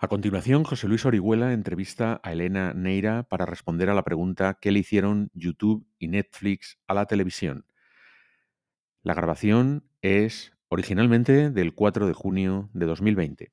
A continuación, José Luis Orihuela entrevista a Elena Neira para responder a la pregunta ¿qué le hicieron YouTube y Netflix a la televisión? La grabación es originalmente del 4 de junio de 2020.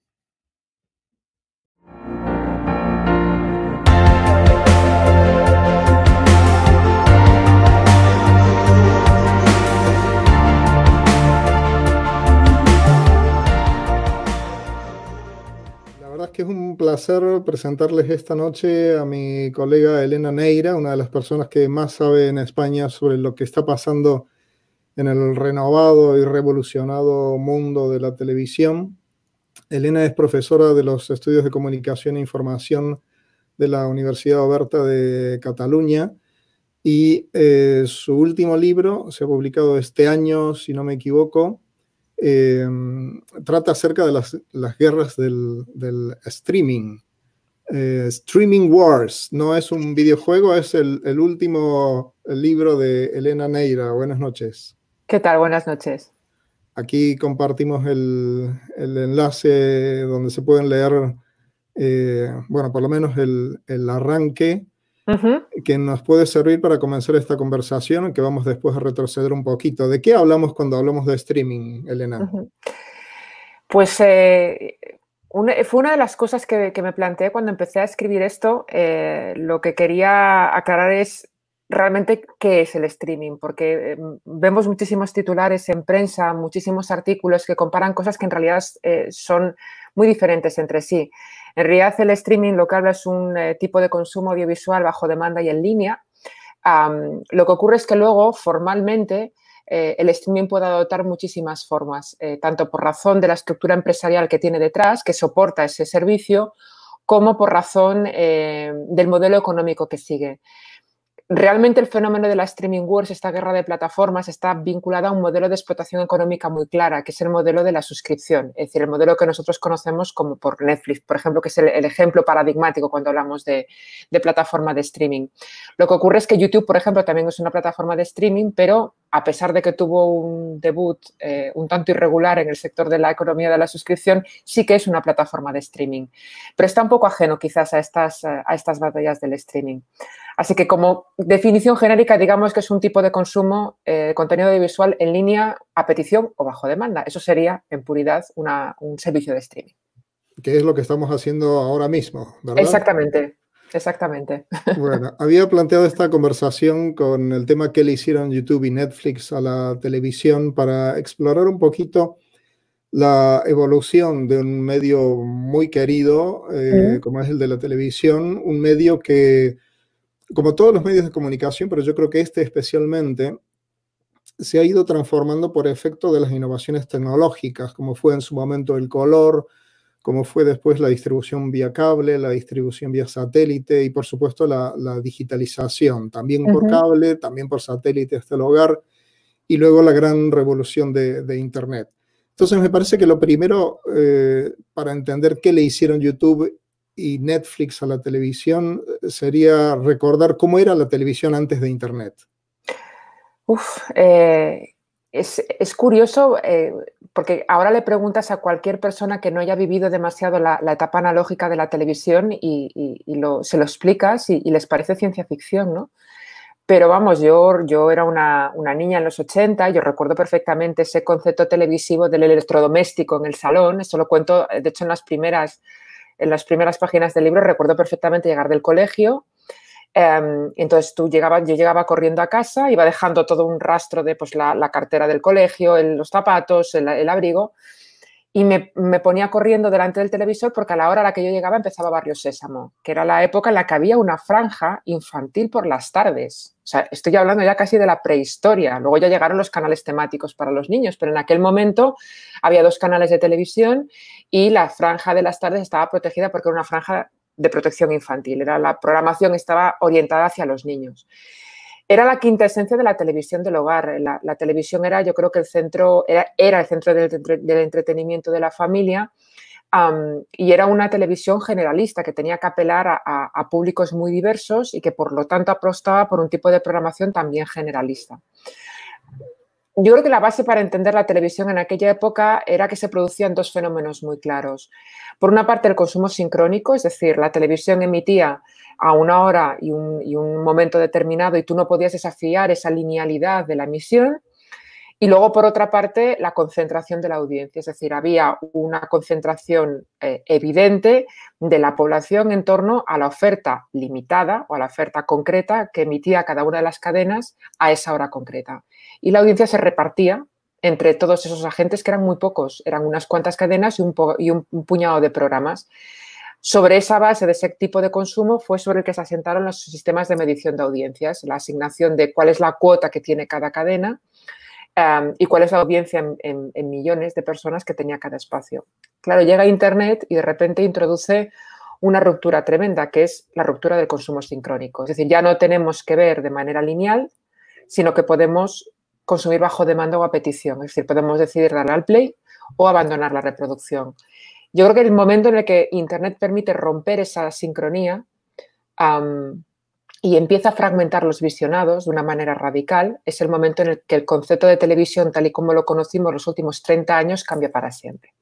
Es un placer presentarles esta noche a mi colega Elena Neira, una de las personas que más sabe en España sobre lo que está pasando en el renovado y revolucionado mundo de la televisión. Elena es profesora de los estudios de comunicación e información de la Universidad Oberta de Cataluña y eh, su último libro se ha publicado este año, si no me equivoco, eh, trata acerca de las, guerras del, streaming. Eh, streaming Wars no es un videojuego, es el, último libro de Elena Neira. Buenas noches. ¿Qué tal? Buenas noches. Aquí compartimos el, enlace donde se pueden leer, eh, bueno, por lo menos el, arranque que nos puede servir para comenzar esta conversación, que vamos después a retroceder un poquito. ¿De qué hablamos cuando hablamos de streaming, Elena? Pues eh, fue una de las cosas que, me planteé cuando empecé a escribir esto. Eh, lo que quería aclarar es realmente qué es el streaming, porque em, vemos muchísimos titulares en prensa, muchísimos artículos que comparan cosas que en realidad eh, son muy diferentes entre sí. En realidad el streaming lo que habla es un eh, tipo de consumo audiovisual bajo demanda y en línea. lo que ocurre es que luego formalmente eh, el streaming puede adoptar muchísimas formas, tanto por razón de la estructura empresarial que tiene detrás, que soporta ese servicio, como por razón del modelo económico que sigue realmente el fenómeno de la streaming wars, esta guerra de plataformas, está vinculada a un modelo de explotación económica muy clara, que es el modelo de la suscripción, es decir, el modelo que nosotros conocemos como por Netflix, por ejemplo, que es el, ejemplo paradigmático cuando hablamos de, plataforma de streaming. Lo que ocurre es que YouTube, por ejemplo, también es una plataforma de streaming, pero a pesar de que tuvo un debut eh, un tanto irregular en el sector de la economía de la suscripción, sí que es una plataforma de streaming, pero está un poco ajeno quizás a estas, a estas batallas del streaming. Así que como definición genérica, digamos que es un tipo de consumo de eh, contenido audiovisual en línea a petición o bajo demanda. Eso sería, en puridad, un servicio de streaming. Que es lo que estamos haciendo ahora mismo, ¿verdad? Exactamente, exactamente. Bueno, había planteado esta conversación con el tema que le hicieron YouTube y Netflix a la televisión para explorar un poquito la evolución de un medio muy querido, eh, como es el de la televisión, un medio que como todos los medios de comunicación, pero yo creo que este especialmente, se ha ido transformando por efecto de las innovaciones tecnológicas, como fue en su momento el color, como fue después la distribución vía cable, la distribución vía satélite y por supuesto la, digitalización, también por cable, también por satélite hasta el hogar y luego la gran revolución de, Internet. Entonces me parece que lo primero eh, para entender qué le hicieron YouTube y Netflix a la televisión eh, sería recordar cómo era la televisión antes de Internet. Eh, es, curioso eh, porque ahora le preguntas a cualquier persona que no haya vivido demasiado la, etapa analógica de la televisión y, se lo explicas y, les parece ciencia ficción, ¿no? Pero vamos, yo, yo era una, una, niña en los 80, yo recuerdo perfectamente ese concepto televisivo del electrodoméstico en el salón, eso lo cuento, de hecho, en las primeras en las primeras páginas del libro recuerdo perfectamente llegar del colegio. Em, entonces tú llegabas, yo llegaba corriendo a casa, iba dejando todo un rastro de pues, la, cartera del colegio, los zapatos, el abrigo y me, ponía corriendo delante del televisor porque a la hora a la que yo llegaba empezaba Barrio Sésamo, que era la época en la que había una franja infantil por las tardes. O sea, estoy hablando ya casi de la prehistoria. Luego ya llegaron los canales temáticos para los niños, pero en aquel momento había dos canales de televisión y la franja de las tardes estaba protegida porque era una franja de protección infantil. Era, la programación estaba orientada hacia los niños. Era la quinta esencia de la televisión del hogar. La, televisión era, yo creo que el centro, era, el centro del, entretenimiento de la familia y era una televisión generalista que tenía que apelar a, públicos muy diversos y que por lo tanto apostaba por un tipo de programación también generalista. Yo creo que la base para entender la televisión en aquella época era que se producían dos fenómenos muy claros. Por una parte, el consumo sincrónico, es decir, la televisión emitía a una hora y un, momento determinado y tú no podías desafiar esa linealidad de la emisión. Y luego, por otra parte, la concentración de la audiencia, es decir, había una concentración eh, evidente de la población en torno a la oferta limitada o a la oferta concreta que emitía cada una de las cadenas a esa hora concreta. Y la audiencia se repartía entre todos esos agentes, que eran muy pocos, eran unas cuantas cadenas y un, puñado de programas. Sobre esa base de ese tipo de consumo fue sobre el que se asentaron los sistemas de medición de audiencias, la asignación de cuál es la cuota que tiene cada cadena y cuál es la audiencia en, millones de personas que tenía cada espacio. Claro, llega Internet y de repente introduce una ruptura tremenda, que es la ruptura del consumo sincrónico. Es decir, ya no tenemos que ver de manera lineal, sino que podemos consumir bajo demanda o a petición. Es decir, podemos decidir darle al play o abandonar la reproducción. Yo creo que el momento en el que Internet permite romper esa sincronía y empieza a fragmentar los visionados de una manera radical, es el momento en el que el concepto de televisión, tal y como lo conocimos los últimos 30 años, cambia para siempre.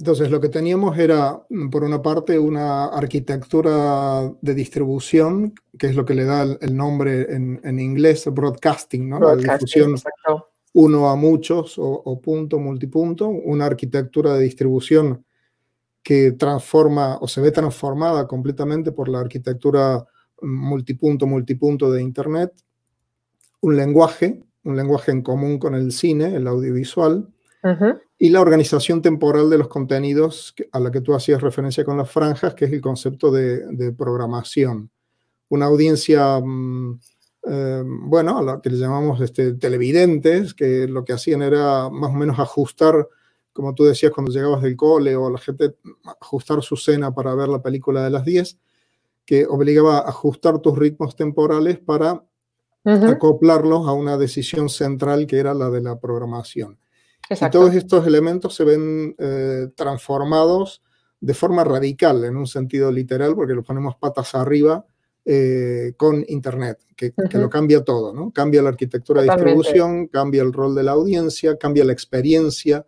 Entonces, lo que teníamos era, por una parte, una arquitectura de distribución, que es lo que le da el, nombre en, inglés, broadcasting, ¿no? la difusión uno a muchos o, o, punto, multipunto, una arquitectura de distribución que transforma o se ve transformada completamente por la arquitectura multipunto, multipunto de Internet, un lenguaje, un lenguaje en común con el cine, el audiovisual, y la organización temporal de los contenidos a la que tú hacías referencia con las franjas, que es el concepto de, programación. Una audiencia, mm, eh, bueno, a la que le llamamos este, televidentes, que lo que hacían era más o menos ajustar, como tú decías cuando llegabas del cole o la gente, ajustar su cena para ver la película de las 10 que obligaba a ajustar tus ritmos temporales para acoplarlos a una decisión central que era la de la programación. Y todos estos elementos se ven eh, transformados de forma radical, en un sentido literal, porque los ponemos patas arriba eh, con Internet, que, lo cambia todo, ¿no? Cambia la arquitectura de distribución, cambia el rol de la audiencia, cambia la experiencia.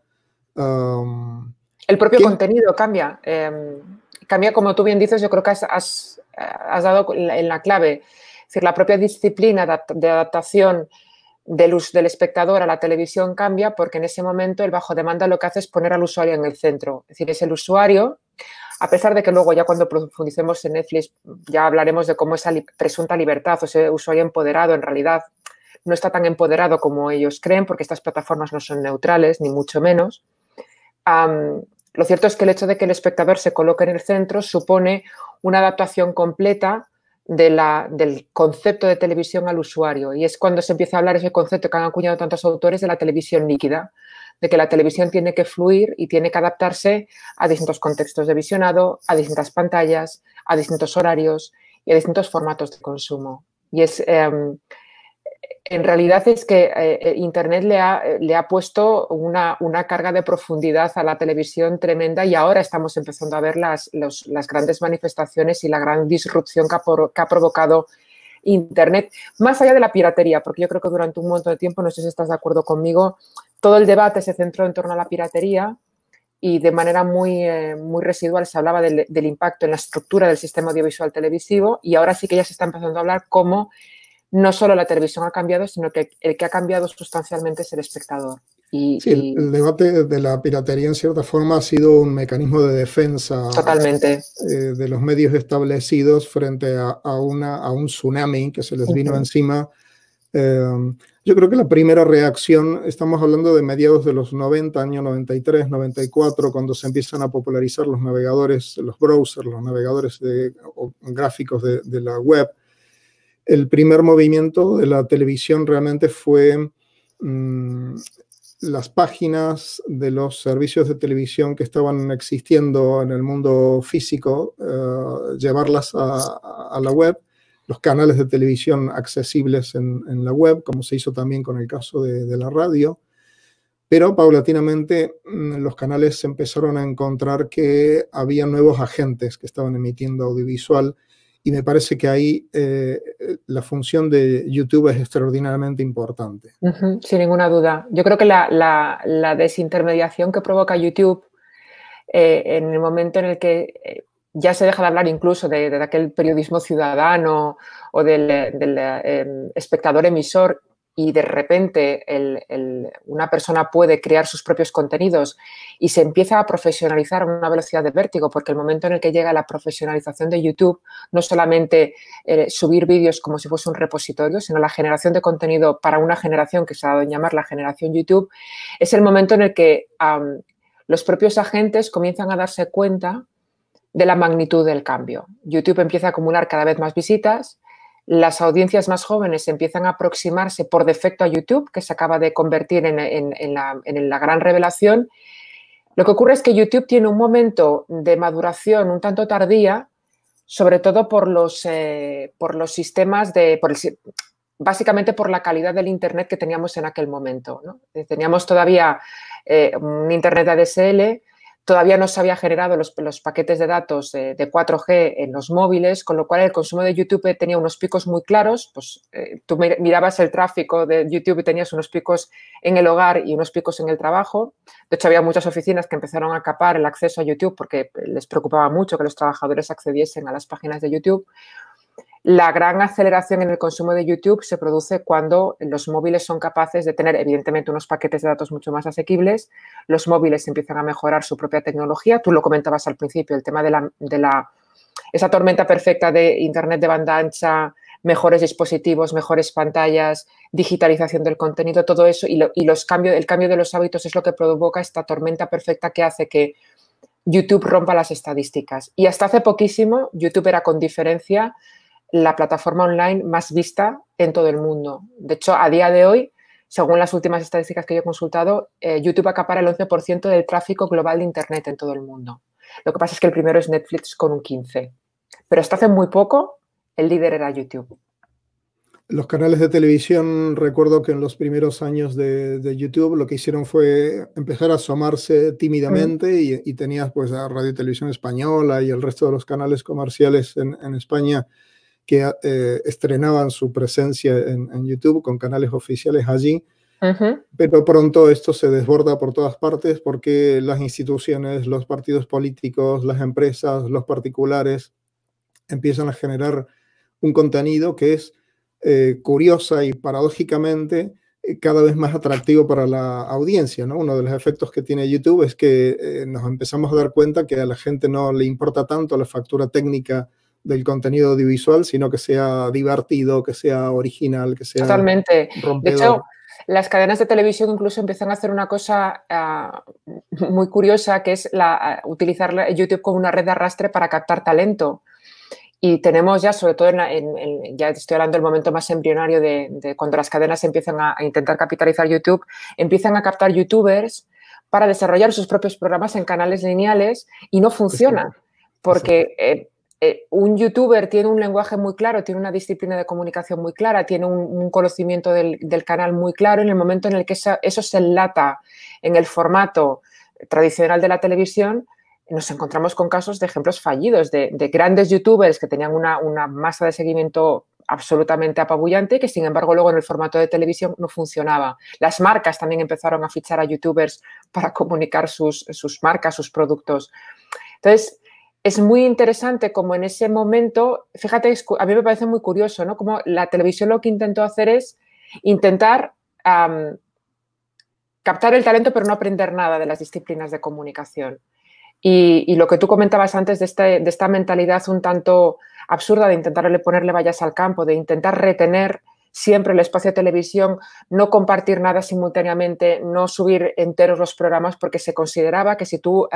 el propio contenido cambia. Em, cambia, como tú bien dices, yo creo que has has dado en la clave. Es decir, la propia disciplina de adaptación del, del espectador a la televisión cambia porque en ese momento el bajo demanda lo que hace es poner al usuario en el centro. Es decir, es el usuario, a pesar de que luego ya cuando profundicemos en Netflix ya hablaremos de cómo esa presunta libertad o ese usuario empoderado en realidad no está tan empoderado como ellos creen porque estas plataformas no son neutrales, ni mucho menos. lo cierto es que el hecho de que el espectador se coloque en el centro supone una adaptación completa de la, del concepto de televisión al usuario. Y es cuando se empieza a hablar ese concepto que han acuñado tantos autores de la televisión líquida, de que la televisión tiene que fluir y tiene que adaptarse a distintos contextos de visionado, a distintas pantallas, a distintos horarios y a distintos formatos de consumo. Y es, em, en realidad es que eh, eh, Internet le ha, le ha puesto una, carga de profundidad a la televisión tremenda y ahora estamos empezando a ver las, las grandes manifestaciones y la gran disrupción que ha, provocado Internet, más allá de la piratería, porque yo creo que durante un montón de tiempo, no sé si estás de acuerdo conmigo, todo el debate se centró en torno a la piratería y de manera muy, eh, muy residual se hablaba del, del impacto en la estructura del sistema audiovisual televisivo y ahora sí que ya se está empezando a hablar cómo no solo la televisión ha cambiado, sino que el que ha cambiado sustancialmente es el espectador. Y, sí, el debate de la piratería en cierta forma ha sido un mecanismo de defensa totalmente. Eh, de los medios establecidos frente a, una, a un tsunami que se les vino encima. Eh, yo creo que la primera reacción, estamos hablando de mediados de los 90, año 93, 94, cuando se empiezan a popularizar los navegadores, los browsers, los navegadores de, gráficos de, de la web el primer movimiento de la televisión realmente fue mm, las páginas de los servicios de televisión que estaban existiendo en el mundo físico, eh, llevarlas a, la web, los canales de televisión accesibles en, la web, como se hizo también con el caso de, de la radio. Pero paulatinamente mm, los canales empezaron a encontrar que había nuevos agentes que estaban emitiendo audiovisual y me parece que ahí eh, la función de YouTube es extraordinariamente importante. sin ninguna duda. Yo creo que la, desintermediación que provoca YouTube eh, en el momento en el que eh, ya se deja de hablar incluso de, aquel periodismo ciudadano o del espectador emisor y de repente una persona puede crear sus propios contenidos y se empieza a profesionalizar a una velocidad de vértigo, porque el momento en el que llega la profesionalización de YouTube, no solamente eh, subir vídeos como si fuese un repositorio, sino la generación de contenido para una generación que se ha dado en llamar la generación YouTube, es el momento en el que los propios agentes comienzan a darse cuenta de la magnitud del cambio. YouTube empieza a acumular cada vez más visitas, las audiencias más jóvenes empiezan a aproximarse por defecto a YouTube, que se acaba de convertir en, la, gran revelación. Lo que ocurre es que YouTube tiene un momento de maduración un tanto tardía, sobre todo por los, eh, por los sistemas de, básicamente por la calidad del Internet que teníamos en aquel momento. Teníamos todavía eh, un Internet ADSL, Todavía no se había generado los, paquetes de datos de, 4G en los móviles, con lo cual el consumo de YouTube tenía unos picos muy claros. Pues eh, tú mirabas el tráfico de YouTube y tenías unos picos en el hogar y unos picos en el trabajo. De hecho, había muchas oficinas que empezaron a capar el acceso a YouTube porque les preocupaba mucho que los trabajadores accediesen a las páginas de YouTube. La gran aceleración en el consumo de YouTube se produce cuando los móviles son capaces de tener, evidentemente, unos paquetes de datos mucho más asequibles. Los móviles empiezan a mejorar su propia tecnología. Tú lo comentabas al principio, el tema de, la, esa tormenta perfecta de Internet de banda ancha, mejores dispositivos, mejores pantallas, digitalización del contenido, todo eso y, los cambios, el cambio de los hábitos es lo que provoca esta tormenta perfecta que hace que YouTube rompa las estadísticas. Y hasta hace poquísimo, YouTube era con diferencia la plataforma online más vista en todo el mundo. De hecho, a día de hoy, según las últimas estadísticas que yo he consultado, eh, YouTube acapara el 11% del tráfico global de Internet en todo el mundo. Lo que pasa es que el primero es Netflix con un 15%. Pero hasta hace muy poco, el líder era YouTube. Los canales de televisión, recuerdo que en los primeros años de, YouTube lo que hicieron fue empezar a asomarse tímidamente y, tenías pues a Radio Televisión Española y el resto de los canales comerciales en, en España que eh, estrenaban su presencia en, YouTube con canales oficiales allí. Pero pronto esto se desborda por todas partes porque las instituciones, los partidos políticos, las empresas, los particulares empiezan a generar un contenido que es eh, curiosa y paradójicamente eh, cada vez más atractivo para la audiencia. ¿no? Uno de los efectos que tiene YouTube es que nos empezamos a dar cuenta que a la gente no le importa tanto la factura técnica del contenido audiovisual, sino que sea divertido, que sea original, que sea. Totalmente. De hecho, las cadenas de televisión incluso empiezan a hacer una cosa ah, muy curiosa, que es la, ah, utilizar YouTube como una red de arrastre para captar talento. Y tenemos ya, sobre todo, en, ya estoy hablando del momento más embrionario de, cuando las cadenas empiezan a, intentar capitalizar YouTube, empiezan a captar youtubers para desarrollar sus propios programas en canales lineales y no funciona. Porque eh, eh, un youtuber tiene un lenguaje muy claro, tiene una disciplina de comunicación muy clara, tiene un, conocimiento del, canal muy claro, en el momento en el que eso, se enlata en el formato tradicional de la televisión, nos encontramos con casos de ejemplos fallidos de, grandes youtubers que tenían una, masa de seguimiento absolutamente apabullante que sin embargo luego en el formato de televisión no funcionaba. Las marcas también empezaron a fichar a youtubers para comunicar sus, sus marcas, sus productos. Entonces, es muy interesante como en ese momento, fíjate, a mí me parece muy curioso, ¿no? Como la televisión lo que intentó hacer es intentar captar el talento pero no aprender nada de las disciplinas de comunicación. Y, lo que tú comentabas antes de, este, de, esta mentalidad un tanto absurda de intentarle ponerle vallas al campo, de intentar retener siempre el espacio de televisión, no compartir nada simultáneamente, no subir enteros los programas porque se consideraba que si tú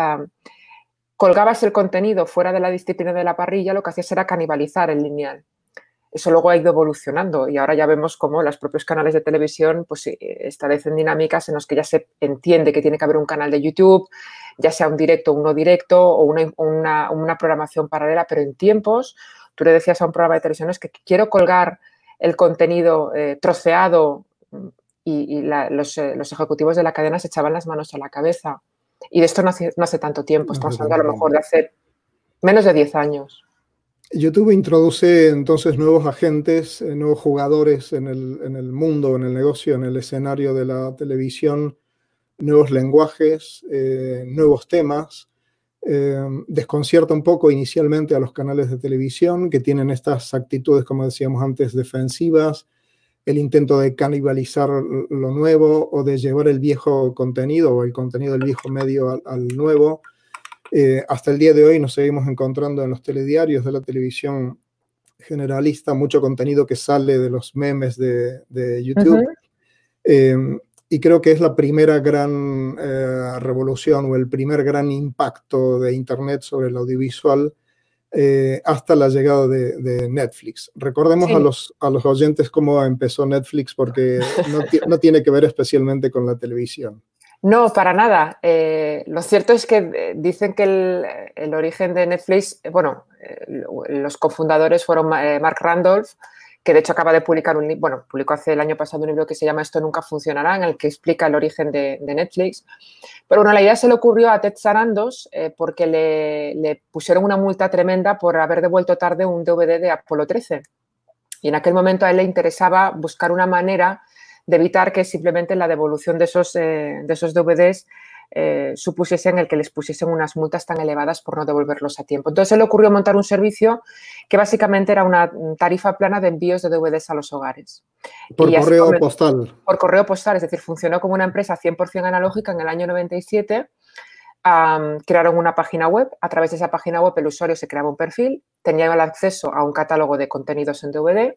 colgabas el contenido fuera de la disciplina de la parrilla, lo que hacías era canibalizar el lineal. Eso luego ha ido evolucionando y ahora ya vemos cómo los propios canales de televisión pues, eh, establecen dinámicas en las que ya se entiende que tiene que haber un canal de YouTube, ya sea un directo, uno directo o una, programación paralela, pero en tiempos, tú le decías a un programa de televisión es que quiero colgar el contenido eh, troceado y, los, eh, los ejecutivos de la cadena se echaban las manos a la cabeza y de esto no hace, tanto tiempo, estamos hablando a lo mejor de hace menos de 10 años. YouTube introduce entonces nuevos agentes, eh, nuevos jugadores en el, en el, mundo, en el negocio, en el escenario de la televisión, nuevos lenguajes, eh, nuevos temas. Eh, desconcierta un poco inicialmente a los canales de televisión que tienen estas actitudes, como decíamos antes, defensivas, el intento de canibalizar lo nuevo o de llevar el viejo contenido o el contenido del viejo medio al nuevo. Eh, hasta el día de hoy nos seguimos encontrando en los telediarios de la televisión generalista mucho contenido que sale de los memes de, YouTube. Em, y creo que es la primera gran eh, revolución o el primer gran impacto de Internet sobre el audiovisual eh, hasta la llegada de, Netflix. Recordemos a, los, a los oyentes cómo empezó Netflix porque no, no tiene que ver especialmente con la televisión. No, para nada. Eh, lo cierto es que eh, dicen que el, origen de Netflix, eh, bueno, los cofundadores fueron Mark Randolph, que de hecho acaba de publicar un libro, bueno, publicó hace el año pasado un libro que se llama Esto nunca funcionará, en el que explica el origen de, Netflix. Pero bueno, la idea se le ocurrió a Ted Sarandos porque le, le, pusieron una multa tremenda por haber devuelto tarde un DVD de Apolo 13. Y en aquel momento a él le interesaba buscar una manera de evitar que simplemente la devolución de esos, eh, de esos DVDs eh, supusiesen el que les pusiesen unas multas tan elevadas por no devolverlos a tiempo. Entonces se le ocurrió montar un servicio que básicamente era una tarifa plana de envíos de DVDs a los hogares. Por correo postal. Por correo postal, es decir, funcionó como una empresa 100% analógica en el año 97. crearon una página web, a través de esa página web el usuario se creaba un perfil, tenía el acceso a un catálogo de contenidos en DVD,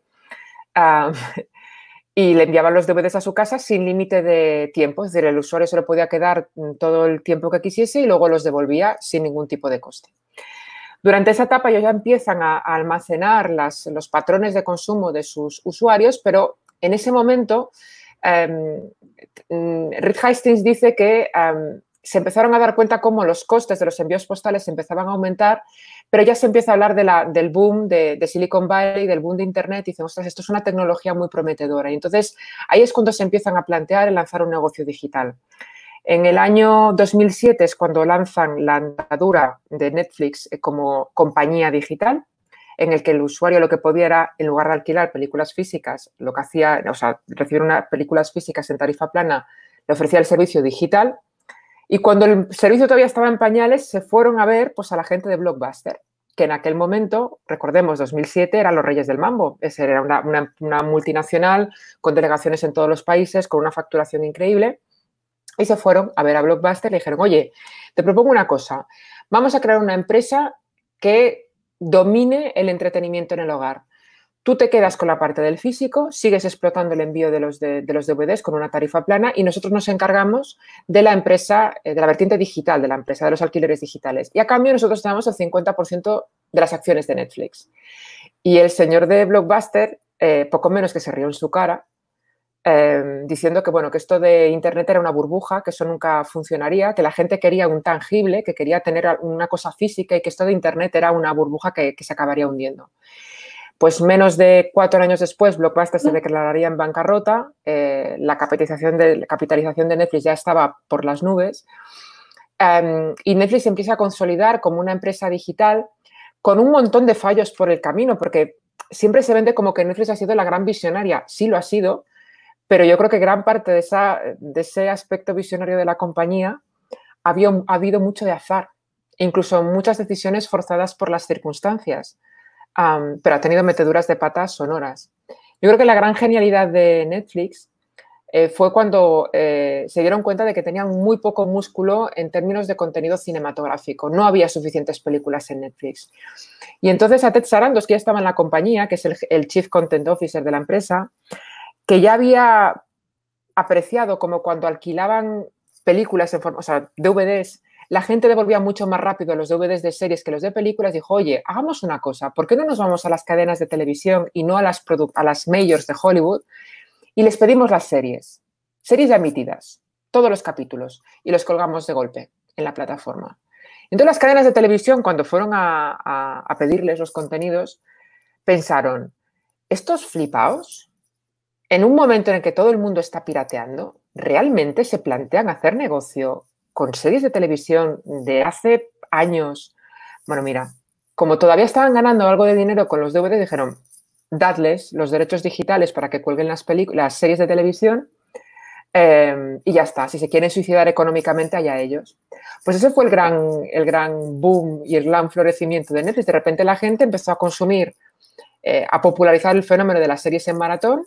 y le enviaban los DVDs a su casa sin límite de tiempo, es decir, el usuario se lo podía quedar todo el tiempo que quisiese y luego los devolvía sin ningún tipo de coste. Durante esa etapa ellos ya empiezan a, almacenar los patrones de consumo de sus usuarios, pero en ese momento um, Rick Hastings dice que em, se empezaron a dar cuenta cómo los costes de los envíos postales empezaban a aumentar pero ya se empieza a hablar de la, del boom de, Silicon Valley, del boom de Internet, y dicen, ostras, esto es una tecnología muy prometedora. Y entonces ahí es cuando se empiezan a plantear el lanzar un negocio digital. En el año 2007 es cuando lanzan la andadura de Netflix eh, como compañía digital, en el que el usuario lo que podía era, en lugar de alquilar películas físicas, lo que hacía, o sea, recibir unas películas físicas en tarifa plana, le ofrecía el servicio digital y cuando el servicio todavía estaba en pañales, se fueron a ver pues, a la gente de Blockbuster, que en aquel momento, recordemos, 2007 eran los reyes del mambo. Esa era una, multinacional con delegaciones en todos los países, con una facturación increíble. Y se fueron a ver a Blockbuster y le dijeron, oye, te propongo una cosa, vamos a crear una empresa que domine el entretenimiento en el hogar. Tú te quedas con la parte del físico, sigues explotando el envío de los, de, los DVDs con una tarifa plana y nosotros nos encargamos de la empresa, eh, de la vertiente digital de la empresa, de los alquileres digitales. Y a cambio nosotros tenemos el 50% de las acciones de Netflix. Y el señor de Blockbuster, eh, poco menos que se rió en su cara, eh, diciendo que, bueno, que esto de Internet era una burbuja, que eso nunca funcionaría, que la gente quería un tangible, que quería tener una cosa física y que esto de Internet era una burbuja que, que se acabaría hundiendo. Pues menos de cuatro años después, Blockbuster se declararía en bancarrota, eh, la, capitalización de, capitalización de Netflix ya estaba por las nubes em, y Netflix empieza a consolidar como una empresa digital con un montón de fallos por el camino, porque siempre se vende como que Netflix ha sido la gran visionaria, sí lo ha sido, pero yo creo que gran parte de, esa, de ese aspecto visionario de la compañía había, ha habido mucho de azar, incluso muchas decisiones forzadas por las circunstancias pero ha tenido meteduras de patas sonoras. Yo creo que la gran genialidad de Netflix eh, fue cuando eh, se dieron cuenta de que tenían muy poco músculo en términos de contenido cinematográfico. No había suficientes películas en Netflix. Y entonces a Ted Sarandos, que ya estaba en la compañía, que es el, Chief Content Officer de la empresa, que ya había apreciado como cuando alquilaban películas en forma, o sea, DVDs la gente devolvía mucho más rápido los DVDs de series que los de películas. Dijo, oye, hagamos una cosa, ¿por qué no nos vamos a las cadenas de televisión y no a las, a las majors de Hollywood y les pedimos las series? Series ya emitidas, todos los capítulos, y los colgamos de golpe en la plataforma. Entonces las cadenas de televisión, cuando fueron a, a pedirles los contenidos, pensaron, estos flipaos, en un momento en el que todo el mundo está pirateando, ¿realmente se plantean hacer negocio con series de televisión de hace años. Bueno, mira, como todavía estaban ganando algo de dinero con los DVD, dijeron, dadles los derechos digitales para que cuelguen las, series de televisión em, y ya está. Si se quieren suicidar económicamente, allá ellos. Pues ese fue el gran, el gran boom y el gran florecimiento de Netflix. De repente la gente empezó a consumir, eh, a popularizar el fenómeno de las series en maratón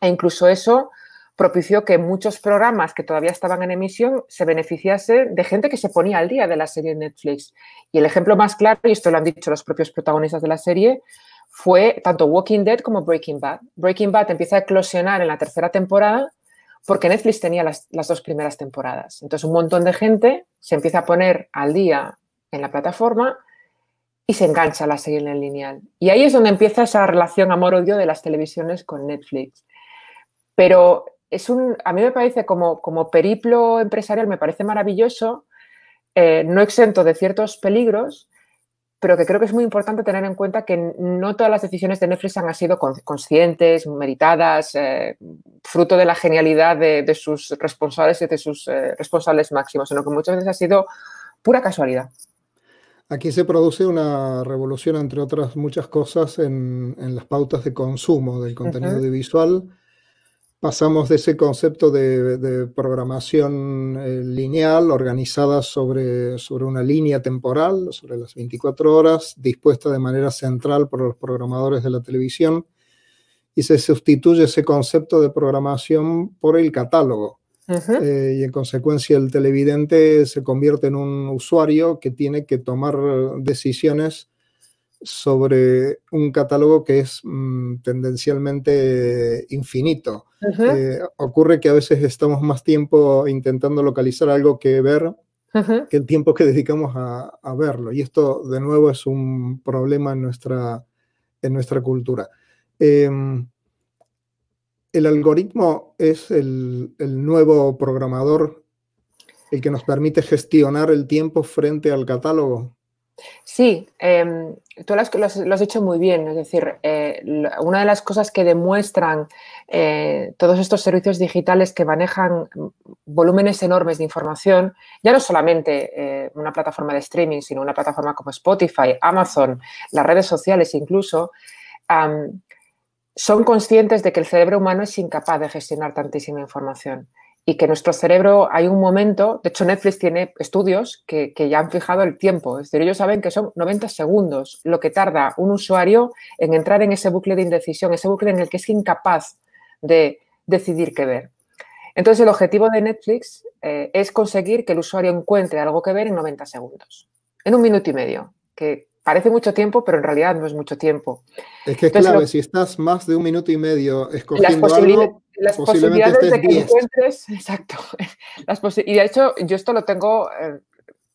e incluso eso propició que muchos programas que todavía estaban en emisión se beneficiasen de gente que se ponía al día de la serie de Netflix. Y el ejemplo más claro, y esto lo han dicho los propios protagonistas de la serie, fue tanto Walking Dead como Breaking Bad. Breaking Bad empieza a eclosionar en la tercera temporada porque Netflix tenía las, las, dos primeras temporadas. Entonces un montón de gente se empieza a poner al día en la plataforma y se engancha a la serie en el lineal. Y ahí es donde empieza esa relación amor-odio de las televisiones con Netflix. Pero es un, a mí me parece como, como periplo empresarial, me parece maravilloso, eh, no exento de ciertos peligros, pero que creo que es muy importante tener en cuenta que no todas las decisiones de Netflix han sido conscientes, meditadas, eh, fruto de la genialidad de, sus responsables y de sus eh, responsables máximos, sino que muchas veces ha sido pura casualidad. Aquí se produce una revolución, entre otras muchas cosas, en, las pautas de consumo del contenido audiovisual pasamos de ese concepto de, programación eh, lineal organizada sobre, sobre una línea temporal, sobre las 24 horas, dispuesta de manera central por los programadores de la televisión, y se sustituye ese concepto de programación por el catálogo. Eh, y en consecuencia el televidente se convierte en un usuario que tiene que tomar decisiones sobre un catálogo que es mm, tendencialmente infinito. Eh, ocurre que a veces estamos más tiempo intentando localizar algo que ver que el tiempo que dedicamos a, verlo. Y esto, de nuevo, es un problema en nuestra, en nuestra cultura. Em, el algoritmo es el, el nuevo programador, el que nos permite gestionar el tiempo frente al catálogo. Sí, em, tú lo has, hecho muy bien. Es decir, eh, una de las cosas que demuestran eh, todos estos servicios digitales que manejan volúmenes enormes de información, ya no solamente eh, una plataforma de streaming, sino una plataforma como Spotify, Amazon, las redes sociales incluso, son conscientes de que el cerebro humano es incapaz de gestionar tantísima información y que nuestro cerebro hay un momento, de hecho Netflix tiene estudios que, ya han fijado el tiempo, es decir, ellos saben que son 90 segundos lo que tarda un usuario en entrar en ese bucle de indecisión, ese bucle en el que es incapaz de decidir qué ver. Entonces el objetivo de Netflix eh, es conseguir que el usuario encuentre algo que ver en 90 segundos, en un minuto y medio, que parece mucho tiempo, pero en realidad no es mucho tiempo. Es que es clave, si estás más de un minuto y medio escogiendo algo, las posibilidades de que encuentres, exacto. y de hecho, yo esto lo tengo eh,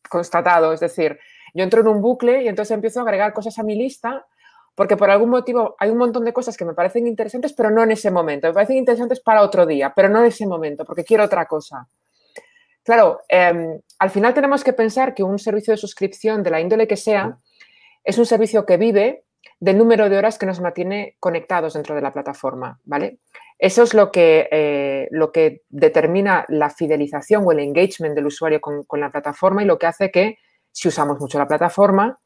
constatado, es decir, yo entro en un bucle y entonces empiezo a agregar cosas a mi lista porque por algún motivo hay un montón de cosas que me parecen interesantes, pero no en ese momento. Me parecen interesantes para otro día, pero no en ese momento, porque quiero otra cosa. Claro, em, al final tenemos que pensar que un servicio de suscripción de la índole que sea es un servicio que vive del número de horas que nos mantiene conectados dentro de la plataforma, ¿vale? Eso es lo que, eh, lo que determina la fidelización o el engagement del usuario con, la plataforma y lo que hace que si usamos mucho la plataforma,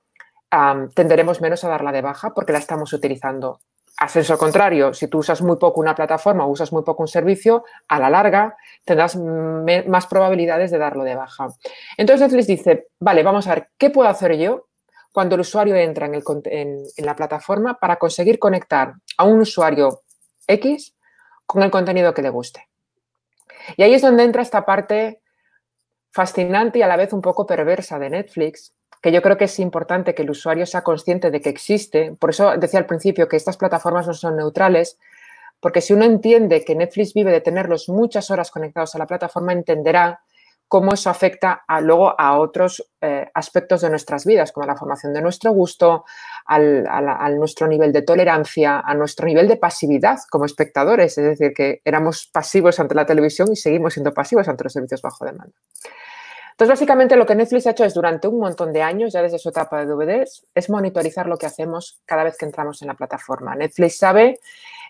tenderemos menos a darla de baja porque la estamos utilizando. A contrario, si tú usas muy poco una plataforma o usas muy poco un servicio, a la larga tendrás más probabilidades de darlo de baja. Entonces les dice, vale, vamos a ver, ¿qué puedo hacer yo cuando el usuario entra en, en la plataforma para conseguir conectar a un usuario X con el contenido que le guste. Y ahí es donde entra esta parte fascinante y a la vez un poco perversa de Netflix, que yo creo que es importante que el usuario sea consciente de que existe. Por eso decía al principio que estas plataformas no son neutrales, porque si uno entiende que Netflix vive de tenerlos muchas horas conectados a la plataforma, entenderá cómo eso afecta a, luego a otros eh, aspectos de nuestras vidas, como la formación de nuestro gusto, al, nuestro nivel de tolerancia, a nuestro nivel de pasividad como espectadores, es decir, que éramos pasivos ante la televisión y seguimos siendo pasivos ante los servicios bajo demanda. Entonces, básicamente lo que Netflix ha hecho es durante un montón de años, ya desde su etapa de DVDs, es monitorizar lo que hacemos cada vez que entramos en la plataforma. Netflix sabe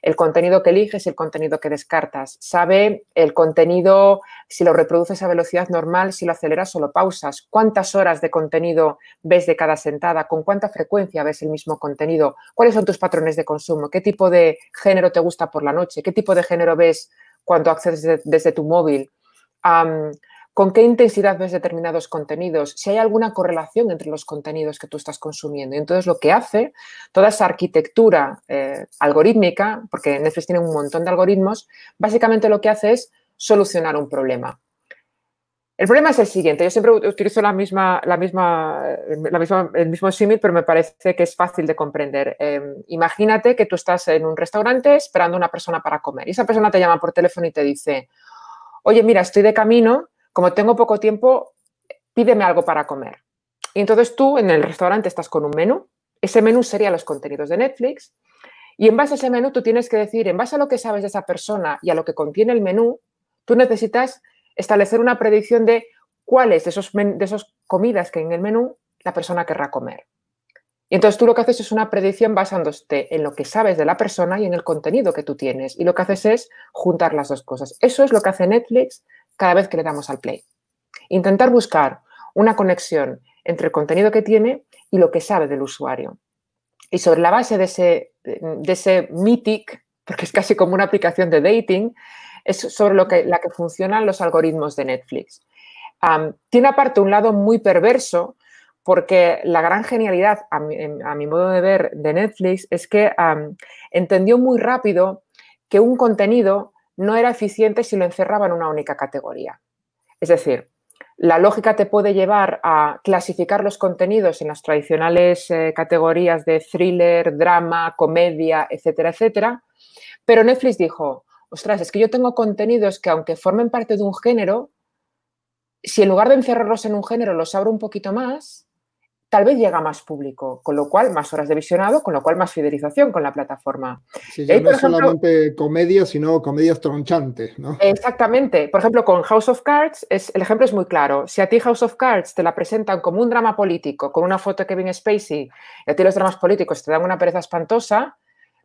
el contenido que eliges y el contenido que descartas. Sabe el contenido, si lo reproduces a velocidad normal, si lo aceleras o lo pausas, cuántas horas de contenido ves de cada sentada, con cuánta frecuencia ves el mismo contenido, cuáles son tus patrones de consumo, qué tipo de género te gusta por la noche, qué tipo de género ves cuando accedes desde, tu móvil con qué intensidad ves determinados contenidos, si hay alguna correlación entre los contenidos que tú estás consumiendo. Y entonces lo que hace toda esa arquitectura eh, algorítmica, porque Netflix tiene un montón de algoritmos, básicamente lo que hace es solucionar un problema. El problema es el siguiente. Yo siempre utilizo la misma, la misma, la misma el mismo símil, pero me parece que es fácil de comprender. Em, imagínate que tú estás en un restaurante esperando a una persona para comer y esa persona te llama por teléfono y te dice, oye, mira, estoy de camino como tengo poco tiempo, pídeme algo para comer. Y entonces tú en el restaurante estás con un menú, ese menú sería los contenidos de Netflix, y en base a ese menú tú tienes que decir, en base a lo que sabes de esa persona y a lo que contiene el menú, tú necesitas establecer una predicción de cuáles de esos, de esas comidas que hay en el menú la persona querrá comer. Y entonces tú lo que haces es una predicción basándote en lo que sabes de la persona y en el contenido que tú tienes. Y lo que haces es juntar las dos cosas. Eso es lo que hace Netflix cada vez que le damos al play. Intentar buscar una conexión entre el contenido que tiene y lo que sabe del usuario. Y sobre la base de ese, de ese Mythic, porque es casi como una aplicación de dating, es sobre lo que, la que funcionan los algoritmos de Netflix. tiene aparte un lado muy perverso, porque la gran genialidad, a mi, modo de ver, de Netflix es que entendió muy rápido que un contenido no era eficiente si lo encerraba en una única categoría. Es decir, la lógica te puede llevar a clasificar los contenidos en las tradicionales eh, categorías de thriller, drama, comedia, etcétera, etcétera, pero Netflix dijo, ostras, es que yo tengo contenidos que aunque formen parte de un género, si en lugar de encerrarlos en un género los abro un poquito más, tal vez llega más público, con lo cual más horas de visionado, con lo cual más fidelización con la plataforma. Sí, no es solamente comedia, sino comedias tronchantes, ¿no? Exactamente. Por ejemplo, con House of Cards, es, el ejemplo es muy claro. Si a ti House of Cards te la presentan como un drama político, con una foto de Kevin Spacey, y a ti los dramas políticos te dan una pereza espantosa,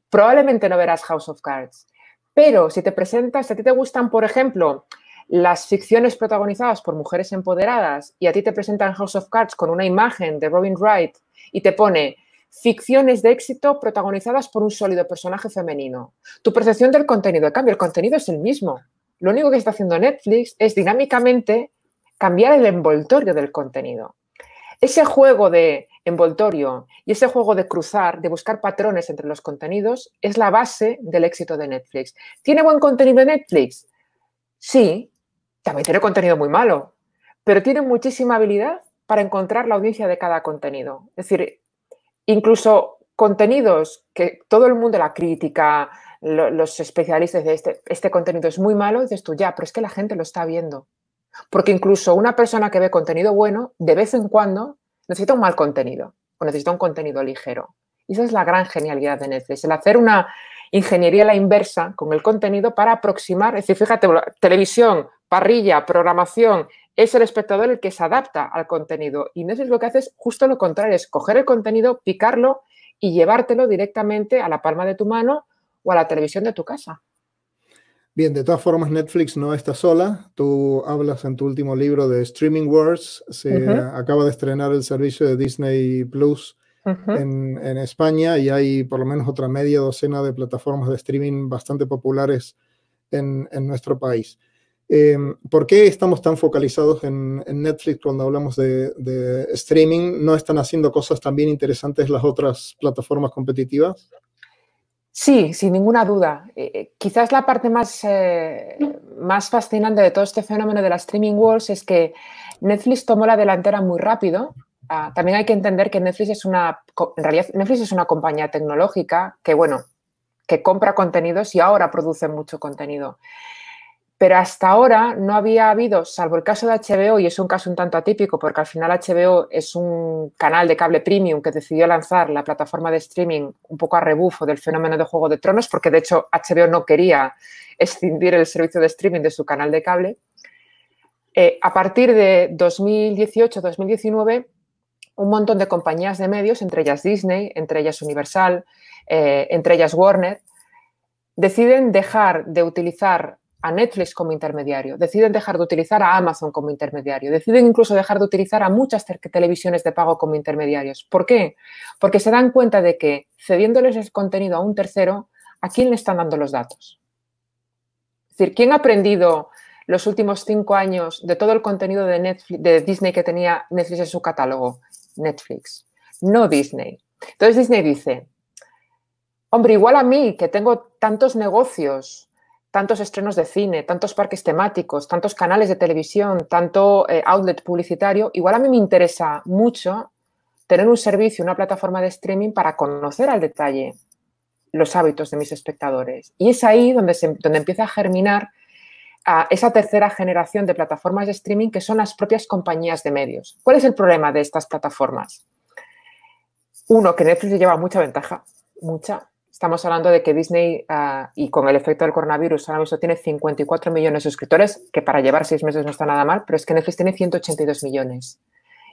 probablemente no verás House of Cards. Pero si te presentas, si a ti te gustan, por ejemplo, las ficciones protagonizadas por mujeres empoderadas y a ti te presentan House of Cards con una imagen de Robin Wright y te pone ficciones de éxito protagonizadas por un sólido personaje femenino. Tu percepción del contenido cambia, el contenido es el mismo. Lo único que está haciendo Netflix es dinámicamente cambiar el envoltorio del contenido. Ese juego de envoltorio y ese juego de cruzar, de buscar patrones entre los contenidos, es la base del éxito de Netflix. ¿Tiene buen contenido Netflix? Sí, también tiene contenido muy malo, pero tiene muchísima habilidad para encontrar la audiencia de cada contenido. Es decir, incluso contenidos que todo el mundo, la crítica, los especialistas de este, este contenido es muy malo, dices tú, ya, pero es que la gente lo está viendo. Porque incluso una persona que ve contenido bueno, de vez en cuando, necesita un mal contenido o necesita un contenido ligero. Y esa es la gran genialidad de Netflix, el hacer una ingeniería a la inversa con el contenido para aproximar, es decir, fíjate, televisión, parrilla, programación, es el espectador el que se adapta al contenido. Y Netflix lo que hace es justo lo contrario, es coger el contenido, picarlo y llevártelo directamente a la palma de tu mano o a la televisión de tu casa. Bien, de todas formas, Netflix no está sola. Tú hablas en tu último libro de Streaming Wars. Se acaba de estrenar el servicio de Disney Plus en, España y hay por lo menos otra media docena de plataformas de streaming bastante populares en nuestro país. Em, ¿Por qué estamos tan focalizados en, Netflix cuando hablamos de, streaming? ¿No están haciendo cosas también interesantes las otras plataformas competitivas? Sí, sin ninguna duda. Eh, eh, quizás la parte más, eh, más fascinante de todo este fenómeno de la streaming wars es que Netflix tomó la delantera muy rápido. Ah, también hay que entender que Netflix es una, en realidad Netflix es una compañía tecnológica que, bueno, que compra contenidos y ahora produce mucho contenido. Pero hasta ahora no había habido, salvo el caso de HBO, y es un caso un tanto atípico porque al final HBO es un canal de cable premium que decidió lanzar la plataforma de streaming un poco a rebufo del fenómeno de Juego de Tronos, porque de hecho HBO no quería escindir el servicio de streaming de su canal de cable. Eh, a partir de 2018-2019, un montón de compañías de medios, entre ellas Disney, entre ellas Universal, eh, entre ellas Warner, deciden dejar de utilizar a Netflix como intermediario, deciden dejar de utilizar a Amazon como intermediario, deciden incluso dejar de utilizar a muchas televisiones de pago como intermediarios. ¿Por qué? Porque se dan cuenta de que cediéndoles el contenido a un tercero, ¿a quién le están dando los datos? Es decir, ¿quién ha aprendido los últimos cinco años de todo el contenido de, Netflix, de Disney que tenía Netflix en su catálogo? Netflix, no Disney. Entonces Disney dice, hombre, igual a mí que tengo tantos negocios, tantos estrenos de cine, tantos parques temáticos, tantos canales de televisión, tanto eh, outlet publicitario, igual a mí me interesa mucho tener un servicio, una plataforma de streaming para conocer al detalle los hábitos de mis espectadores. Y es ahí donde, donde empieza a germinar esa tercera generación de plataformas de streaming que son las propias compañías de medios. ¿Cuál es el problema de estas plataformas? Uno, que Netflix lleva mucha ventaja, mucha, Estamos hablando de que Disney, ah, y con el efecto del coronavirus, ahora mismo tiene 54 millones de suscriptores, que para llevar seis meses no está nada mal, pero es que Netflix tiene 182 millones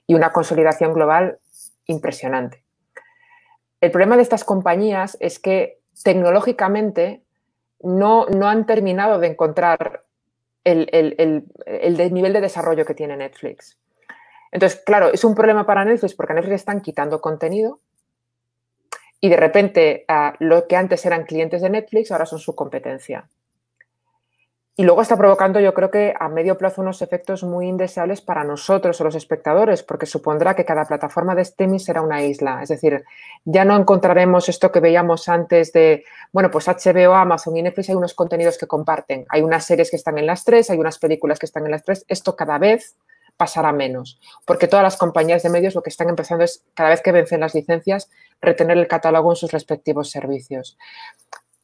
y una consolidación global impresionante. El problema de estas compañías es que tecnológicamente no, no han terminado de encontrar el, el nivel de desarrollo que tiene Netflix. Entonces, claro, es un problema para Netflix porque Netflix están quitando contenido, y de repente lo que antes eran clientes de Netflix ahora son su competencia. Y luego está provocando, yo creo que a medio plazo, unos efectos muy indeseables para nosotros o los espectadores, porque supondrá que cada plataforma de streaming será una isla. Es decir, ya no encontraremos esto que veíamos antes de, bueno, pues HBO, Amazon y Netflix hay unos contenidos que comparten. Hay unas series que están en las tres, hay unas películas que están en las tres. Esto cada vez pasará menos, porque todas las compañías de medios lo que están empezando es, cada vez que vencen las licencias, retener el catálogo en sus respectivos servicios.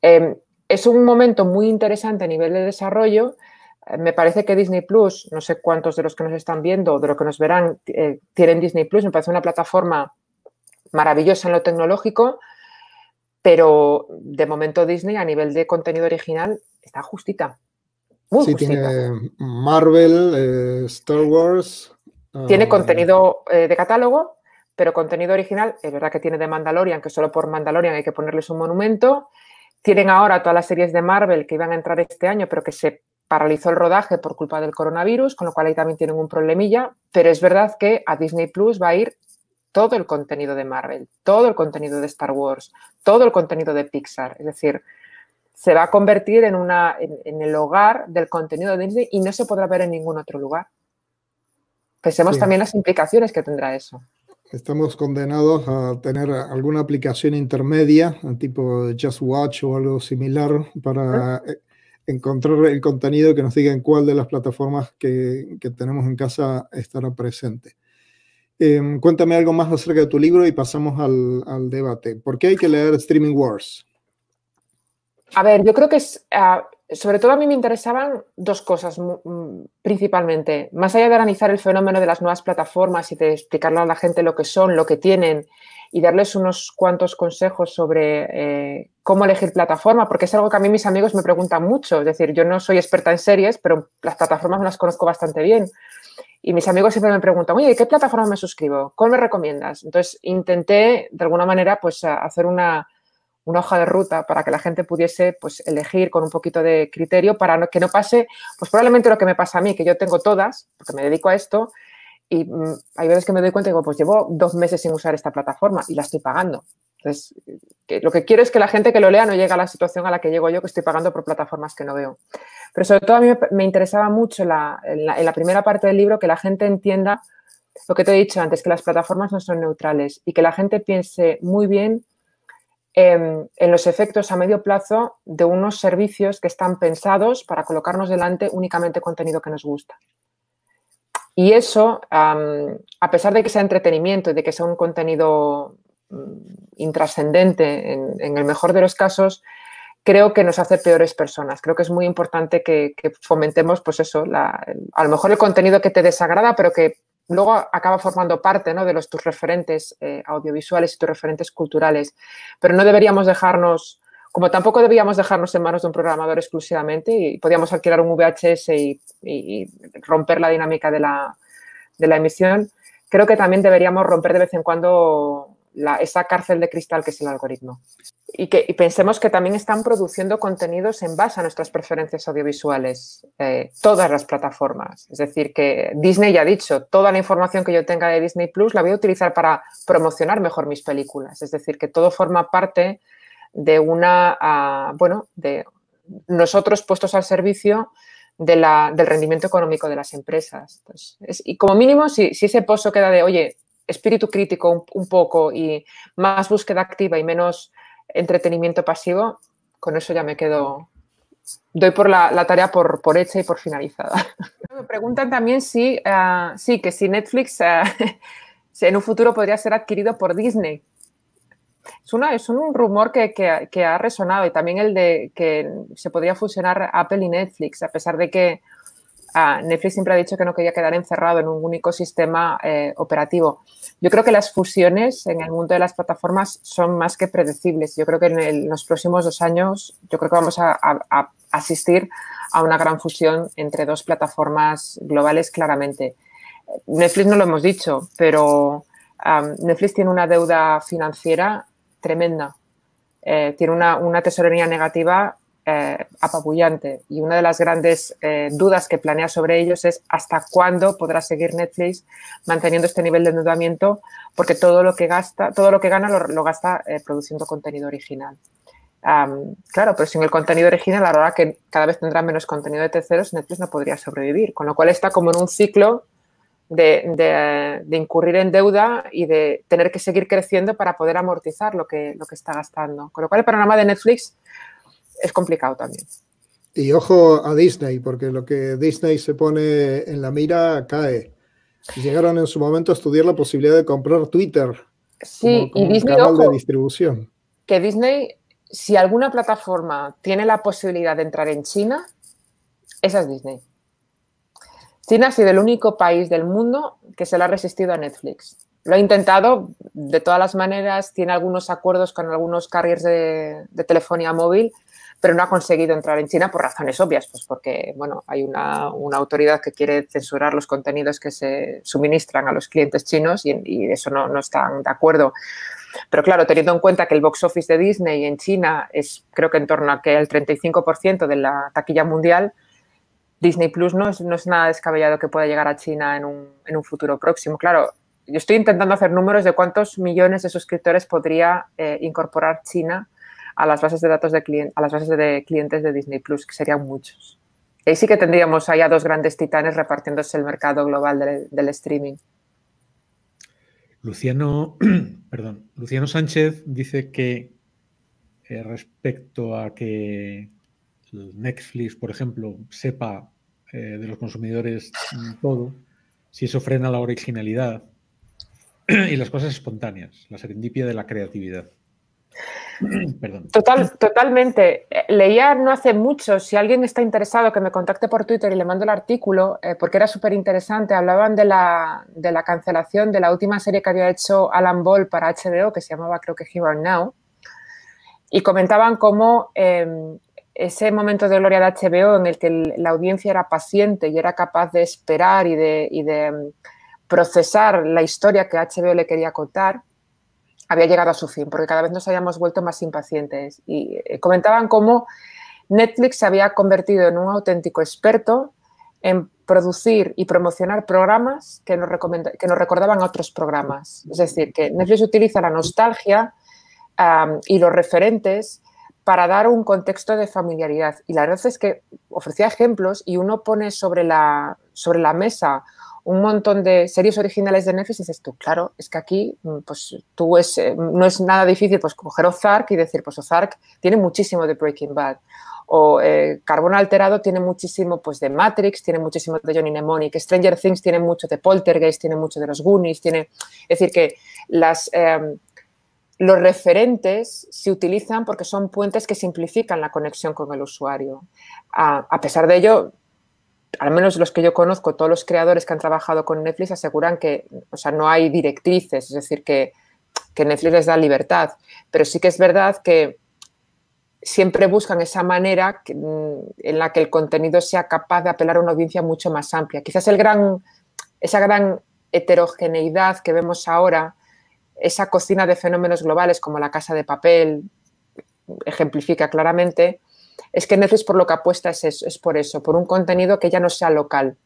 Em, es un momento muy interesante a nivel de desarrollo. Eh, me parece que Disney Plus, no sé cuántos de los que nos están viendo o de los que nos verán eh, tienen Disney Plus, me parece una plataforma maravillosa en lo tecnológico, pero de momento Disney a nivel de contenido original está justita sí, tiene Marvel, eh, Star Wars. Tiene ah, contenido eh, de catálogo, pero contenido original, es verdad que tiene de Mandalorian, que solo por Mandalorian hay que ponerles un monumento. Tienen ahora todas las series de Marvel que iban a entrar este año, pero que se paralizó el rodaje por culpa del coronavirus, con lo cual ahí también tienen un problemilla. Pero es verdad que a Disney Plus va a ir todo el contenido de Marvel, todo el contenido de Star Wars, todo el contenido de Pixar. Es decir, se va a convertir en, una, en, el hogar del contenido de Disney y no se podrá ver en ningún otro lugar. Pensemos también las implicaciones que tendrá eso. Estamos condenados a tener alguna aplicación intermedia, tipo Just Watch o algo similar, para eh, encontrar el contenido que nos diga en cuál de las plataformas que, tenemos en casa estará presente. Em, cuéntame algo más acerca de tu libro y pasamos al, al debate. ¿Por qué hay que leer Streaming Wars? A ver, yo creo que es, ah, sobre todo a mí me interesaban dos cosas mm, principalmente. Más allá de analizar el fenómeno de las nuevas plataformas y de explicarle a la gente lo que son, lo que tienen y darles unos cuantos consejos sobre eh, cómo elegir plataforma, porque es algo que a mí mis amigos me preguntan mucho. Es decir, yo no soy experta en series, pero las plataformas las conozco bastante bien. Y mis amigos siempre me preguntan, oye, ¿qué plataforma me suscribo? ¿Cuál me recomiendas? Entonces intenté, de alguna manera, pues hacer una, una hoja de ruta para que la gente pudiese pues, elegir con un poquito de criterio para que no pase, pues probablemente lo que me pasa a mí, que yo tengo todas, porque me dedico a esto, y mm, hay veces que me doy cuenta y digo, pues llevo dos meses sin usar esta plataforma y la estoy pagando. Entonces, lo que quiero es que la gente que lo lea no llegue a la situación a la que llego yo, que estoy pagando por plataformas que no veo. Pero sobre todo a mí me, interesaba mucho en, la, en la primera parte del libro que la gente entienda lo que te he dicho antes, que las plataformas no son neutrales y que la gente piense muy bien en, los efectos a medio plazo de unos servicios que están pensados para colocarnos delante únicamente contenido que nos gusta. Y eso, a pesar de que sea entretenimiento y de que sea un contenido mm, intrascendente en, el mejor de los casos, creo que nos hace peores personas. Creo que es muy importante que, fomentemos, pues eso, a lo mejor el contenido que te desagrada, pero que luego acaba formando parte ¿no? de los, tus referentes eh, audiovisuales y tus referentes culturales. Pero no deberíamos dejarnos como tampoco debíamos dejarnos en manos de un programador exclusivamente y podíamos alquilar un VHS y, romper la dinámica de la, de la, emisión, creo que también deberíamos romper de vez en cuando esa cárcel de cristal que es el algoritmo. Y que pensemos que también están produciendo contenidos en base a nuestras preferencias audiovisuales, eh, todas las plataformas. Es decir, que Disney ya ha dicho, toda la información que yo tenga de Disney Plus la voy a utilizar para promocionar mejor mis películas. Es decir, que todo forma parte de una, ah, bueno, de nosotros puestos al servicio de la, del rendimiento económico de las empresas. y como mínimo, si, si, ese pozo queda de, oye, espíritu crítico un, poco y más búsqueda activa y menos entretenimiento pasivo, con eso ya me quedo, doy por la, tarea por, por, hecha y por finalizada. Me preguntan también si, ah, sí, que si Netflix ah, en un futuro podría ser adquirido por Disney. Es, una, es un rumor que, que, ha resonado y también el de que se podría fusionar Apple y Netflix, a pesar de que ah, Netflix siempre ha dicho que no quería quedar encerrado en un único sistema eh, operativo. Yo creo que las fusiones en el mundo de las plataformas son más que predecibles. Yo creo que en, los próximos dos años, yo creo que vamos a, asistir a una gran fusión entre dos plataformas globales claramente. Netflix no lo hemos dicho, pero Netflix tiene una deuda financiera tremenda. Eh, tiene una, tesorería negativa eh, apabullante y una de las grandes eh, dudas que planea sobre ellos es hasta cuándo podrá seguir Netflix manteniendo este nivel de endeudamiento porque todo lo que gasta, todo lo que gana lo, gasta produciendo contenido original. claro, pero sin el contenido original, a la hora que cada vez tendrá menos contenido de terceros, Netflix no podría sobrevivir, con lo cual está como en un ciclo de, incurrir en deuda y de tener que seguir creciendo para poder amortizar lo que, lo que está gastando. Con lo cual el panorama de Netflix es complicado también. Y ojo a Disney, porque lo que Disney se pone en la mira cae. Llegaron en su momento a estudiar la posibilidad de comprar Twitter sí, y Disney, canal de distribución. Que Disney, si alguna plataforma tiene la posibilidad de entrar en China, esa es Disney. China ha sido el único país del mundo que se le ha resistido a Netflix. Lo ha intentado de todas las maneras, tiene algunos acuerdos con algunos carriers de, telefonía móvil, pero no ha conseguido entrar en China por razones obvias, pues porque bueno, hay una, autoridad que quiere censurar los contenidos que se suministran a los clientes chinos y, y eso no, no, están de acuerdo. Pero claro, teniendo en cuenta que el box office de Disney en China es creo que en torno a que el 35% de la taquilla mundial, Disney Plus no es, no es nada descabellado que pueda llegar a China en un, en un, futuro próximo. Claro, yo estoy intentando hacer números de cuántos millones de suscriptores podría eh, incorporar China a las bases de datos de a las bases de clientes de Disney Plus, que serían muchos. Y ahí sí que tendríamos allá dos grandes titanes repartiéndose el mercado global del streaming. Luciano, perdón, Luciano Sánchez dice que eh, respecto a que Netflix, por ejemplo, sepa eh, de los consumidores todo, si eso frena la originalidad y las cosas espontáneas, la serendipia de la creatividad. Total, totalmente. Eh, leía no hace mucho, si alguien está interesado, que me contacte por Twitter y le mando el artículo, eh, porque era súper interesante. Hablaban de la, de la, cancelación de la última serie que había hecho Alan Ball para HBO, que se llamaba creo que Here Now, y comentaban cómo em, ese momento de gloria de HBO en el que la audiencia era paciente y era capaz de esperar y de, mm, procesar la historia que HBO le quería contar, había llegado a su fin, porque cada vez nos habíamos vuelto más impacientes. Y eh, comentaban cómo Netflix se había convertido en un auténtico experto en producir y promocionar programas que nos, que nos recordaban otros programas. Es decir, que Netflix utiliza la nostalgia y los referentes para dar un contexto de familiaridad. Y la verdad es que ofrecía ejemplos y uno pone sobre la, sobre la mesa un montón de series originales de Netflix y dices tú, claro, es que aquí mm, pues tú es, eh, no es nada difícil pues coger Ozark y decir, pues Ozark tiene muchísimo de Breaking Bad. O eh, Carbono Alterado tiene muchísimo pues, de Matrix, tiene muchísimo de Johnny Mnemonic, Stranger Things tiene mucho de Poltergeist, tiene mucho de los Goonies, tiene... Es decir, que las, em, los referentes se utilizan porque son puentes que simplifican la conexión con el usuario. A, pesar de ello, al menos los que yo conozco, todos los creadores que han trabajado con Netflix aseguran que o sea, no hay directrices, es decir, que, que Netflix les da libertad. Pero sí que es verdad que siempre buscan esa manera mm, en la que el contenido sea capaz de apelar a una audiencia mucho más amplia. Quizás el gran, esa gran heterogeneidad que vemos ahora, esa cocina de fenómenos globales como la casa de papel, ejemplifica claramente, es que Netflix por lo que apuesta es, es por eso, por un contenido que ya no sea local.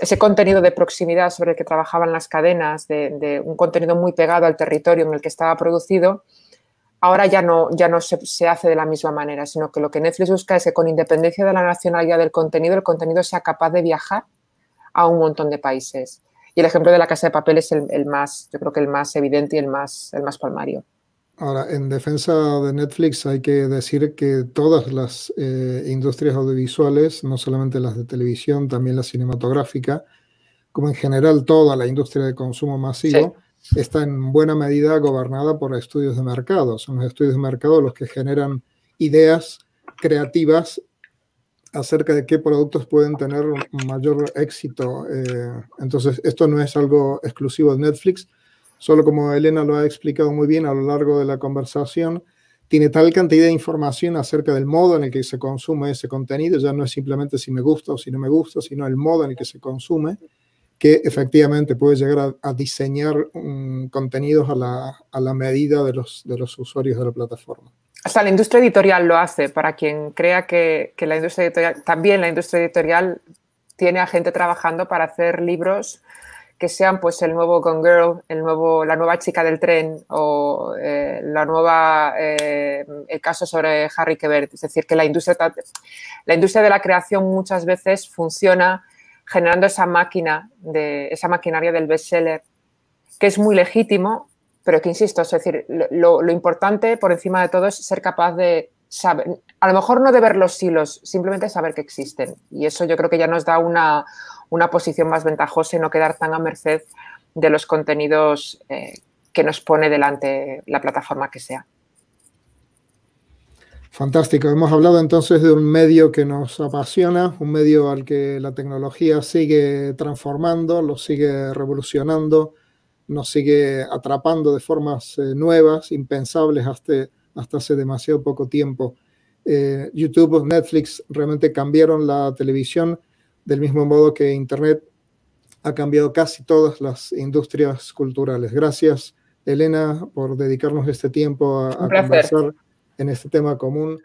Ese contenido de proximidad sobre el que trabajaban las cadenas, de un contenido muy pegado al territorio en el que estaba producido, ahora ya no, ya no se, hace de la misma manera, sino que lo que Netflix busca es que con independencia de la nacionalidad del contenido, el contenido sea capaz de viajar a un montón de países. Y el ejemplo de la casa de papel es el, más, yo creo que el más evidente y el más, el más palmario. Ahora, en defensa de Netflix hay que decir que todas las eh, industrias audiovisuales, no solamente las de televisión, también la cinematográfica, como en general toda la industria de consumo masivo, está en buena medida gobernada por estudios de mercado. Son los estudios de mercado los que generan ideas creativas acerca de qué productos pueden tener mayor éxito. Eh, entonces, esto no es algo exclusivo de Netflix, solo como Elena lo ha explicado muy bien a lo largo de la conversación, tiene tal cantidad de información acerca del modo en el que se consume ese contenido, ya no es simplemente si me gusta o si no me gusta, sino el modo en el que se consume, que efectivamente puede llegar a, diseñar contenidos a la, medida de los, de los usuarios de la plataforma. Hasta la industria editorial lo hace, para quien crea que, que, la industria editorial, también la industria editorial tiene a gente trabajando para hacer libros que sean pues el nuevo Gone Girl, el nuevo, la nueva chica del tren o eh, la nueva, eh, el caso sobre Harry Quebert. Es decir, que la industria, la industria de la creación muchas veces funciona generando esa máquina, de, esa maquinaria del bestseller, que es muy legítimo, pero que insisto, es decir, lo, importante por encima de todo es ser capaz de saber, a lo mejor no de ver los hilos, simplemente saber que existen. Y eso yo creo que ya nos da una, posición más ventajosa y no quedar tan a merced de los contenidos eh, que nos pone delante la plataforma que sea. Fantástico. Hemos hablado entonces de un medio que nos apasiona, un medio al que la tecnología sigue transformando, lo sigue revolucionando, nos sigue atrapando de formas eh, nuevas, impensables hasta, hace demasiado poco tiempo. Eh, YouTube, Netflix realmente cambiaron la televisión del mismo modo que Internet ha cambiado casi todas las industrias culturales. Gracias, Elena, por dedicarnos este tiempo a, a conversar en este tema común